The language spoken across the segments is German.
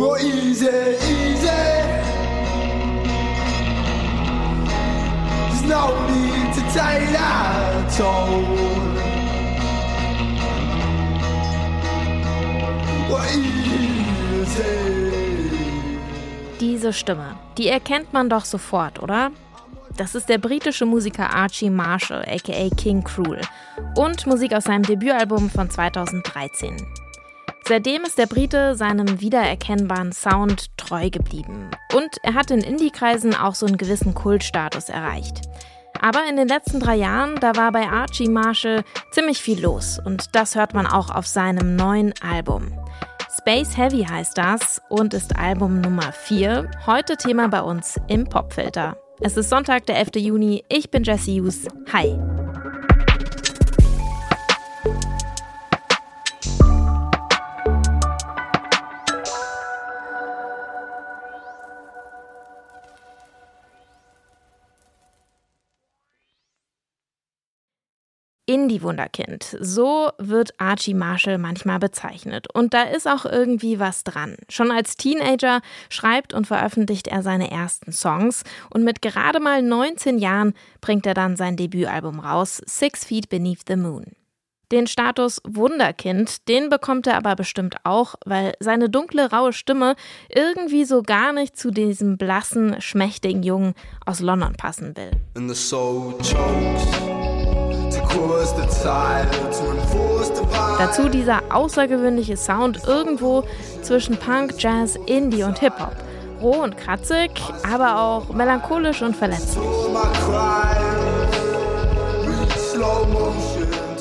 Well, easy, easy. There's no need to take that toll. Diese Stimme, die erkennt man doch sofort, oder? Das ist der britische Musiker Archie Marshall, aka King Cruel, und Musik aus seinem Debütalbum von 2013. Seitdem ist der Brite seinem wiedererkennbaren Sound treu geblieben. Und er hat in Indie-Kreisen auch so einen gewissen Kultstatus erreicht. Aber in den letzten drei Jahren, da war bei Archie Marshall ziemlich viel los. Und das hört man auch auf seinem neuen Album. Space Heavy heißt das und ist Album Nummer 4. Heute Thema bei uns im Popfilter. Es ist Sonntag, der 11. Juni. Ich bin Jesse Hughes. Hi. Indie-Wunderkind. So wird Archie Marshall manchmal bezeichnet. Und da ist auch irgendwie was dran. Schon als Teenager schreibt und veröffentlicht er seine ersten Songs. Und mit gerade mal 19 Jahren bringt er dann sein Debütalbum raus, Six Feet Beneath the Moon. Den Status Wunderkind, den bekommt er aber bestimmt auch, weil seine dunkle, raue Stimme irgendwie so gar nicht zu diesem blassen, schmächtigen Jungen aus London passen will. Dazu dieser außergewöhnliche Sound irgendwo zwischen Punk, Jazz, Indie und Hip-Hop. Roh und kratzig, aber auch melancholisch und verletzlich.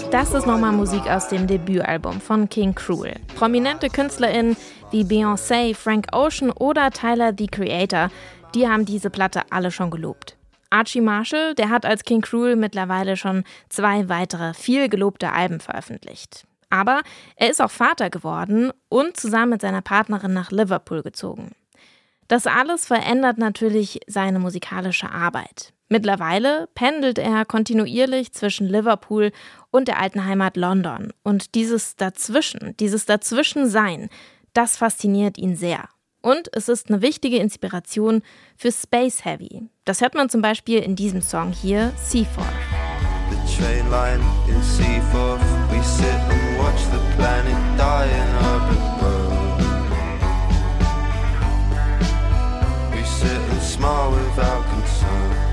Das ist nochmal Musik aus dem Debütalbum von King Cruel. Prominente KünstlerInnen wie Beyoncé, Frank Ocean oder Tyler the Creator, die haben diese Platte alle schon gelobt. Archie Marshall, der hat als King Cruel mittlerweile schon zwei weitere viel gelobte Alben veröffentlicht. Aber er ist auch Vater geworden und zusammen mit seiner Partnerin nach Liverpool gezogen. Das alles verändert natürlich seine musikalische Arbeit. Mittlerweile pendelt er kontinuierlich zwischen Liverpool und der alten Heimat London. Und dieses Dazwischen, dieses Dazwischensein, das fasziniert ihn sehr. Und es ist eine wichtige Inspiration für Space Heavy. Das hört man zum Beispiel in diesem Song hier, Seaforth. The train line in Seaforth, we sit and watch the planet die in world. We sit and smile without concern.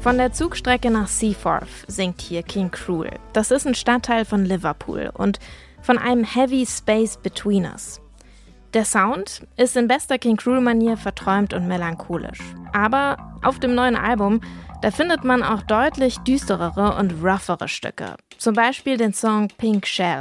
Von der Zugstrecke nach Seaforth singt hier King Cruel. Das ist ein Stadtteil von Liverpool und von einem Heavy Space Between Us. Der Sound ist in bester King Cruel-Manier verträumt und melancholisch. Aber auf dem neuen Album, da findet man auch deutlich düsterere und roughere Stücke. Zum Beispiel den Song Pink Shell.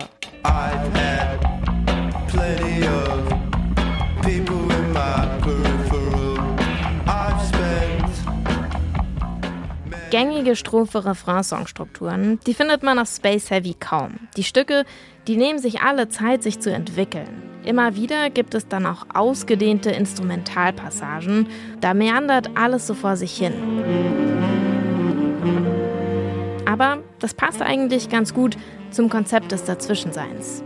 Gängige Strophe-Refrain-Songstrukturen, die findet man auf Space Heavy kaum. Die Stücke, die nehmen sich alle Zeit, sich zu entwickeln. Immer wieder gibt es dann auch ausgedehnte Instrumentalpassagen. Da meandert alles so vor sich hin. Aber das passt eigentlich ganz gut zum Konzept des Dazwischenseins.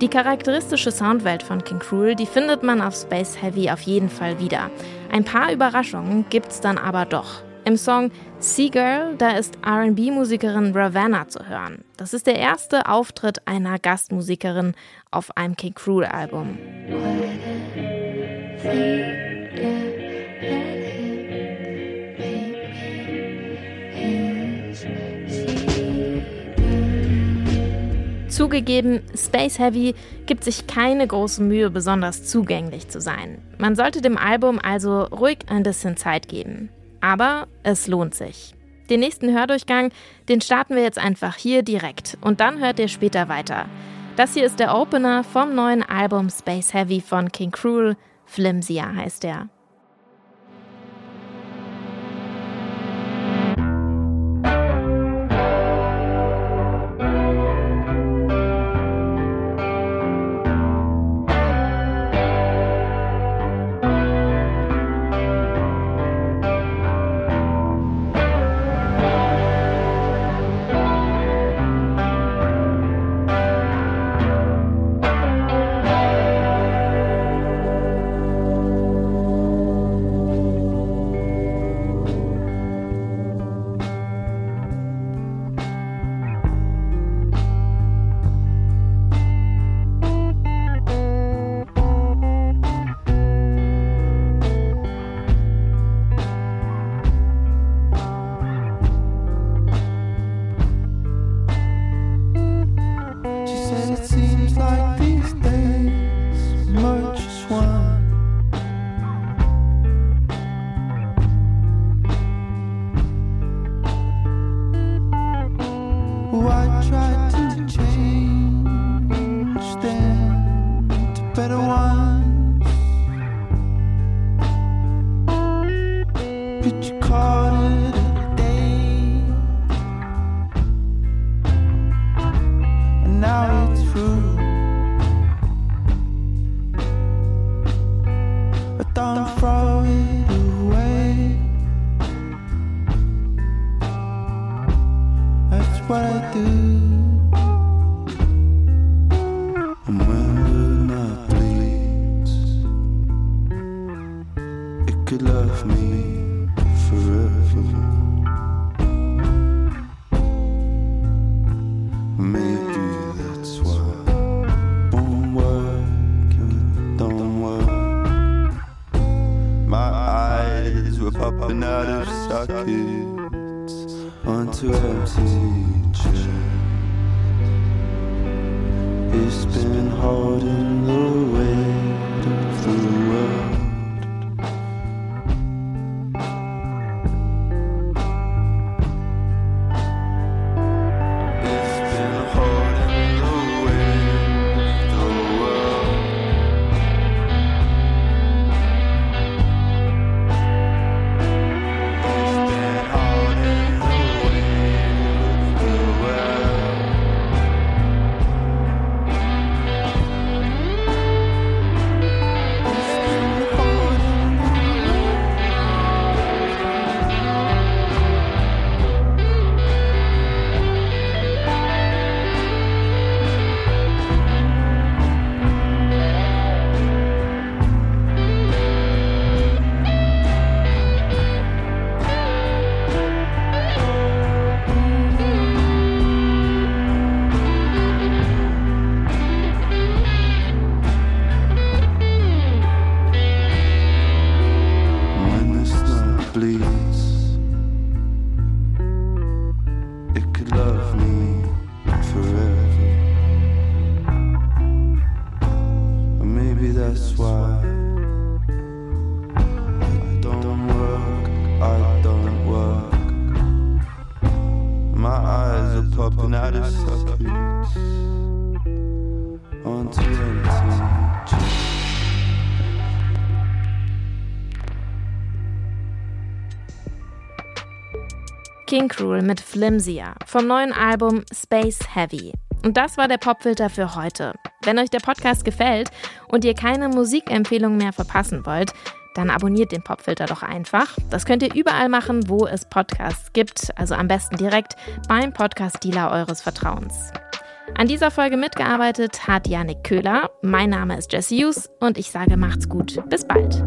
Die charakteristische Soundwelt von King Cruel, die findet man auf Space Heavy auf jeden Fall wieder. Ein paar Überraschungen gibt's dann aber doch. Im Song Sea Girl, da ist RB-Musikerin Ravanna zu hören. Das ist der erste Auftritt einer Gastmusikerin auf einem King Cruel-Album. Zugegeben, Space Heavy gibt sich keine große Mühe, besonders zugänglich zu sein. Man sollte dem Album also ruhig ein bisschen Zeit geben. Aber es lohnt sich. Den nächsten Hördurchgang, den starten wir jetzt einfach hier direkt und dann hört ihr später weiter. Das hier ist der Opener vom neuen Album Space Heavy von King Cruel. Flimsia heißt er. Why try to sockets onto empty chairs. It's been holding the weight love me forever. Or maybe that's why I don't work, I don't work. My eyes are popping out of sockets onto empty King Cruel mit Flimsier vom neuen Album Space Heavy. Und das war der Popfilter für heute. Wenn euch der Podcast gefällt und ihr keine Musikempfehlung mehr verpassen wollt, dann abonniert den Popfilter doch einfach. Das könnt ihr überall machen, wo es Podcasts gibt, also am besten direkt beim Podcast-Dealer eures Vertrauens. An dieser Folge mitgearbeitet hat Yannick Köhler. Mein Name ist Jesse Hughes und ich sage macht's gut. Bis bald.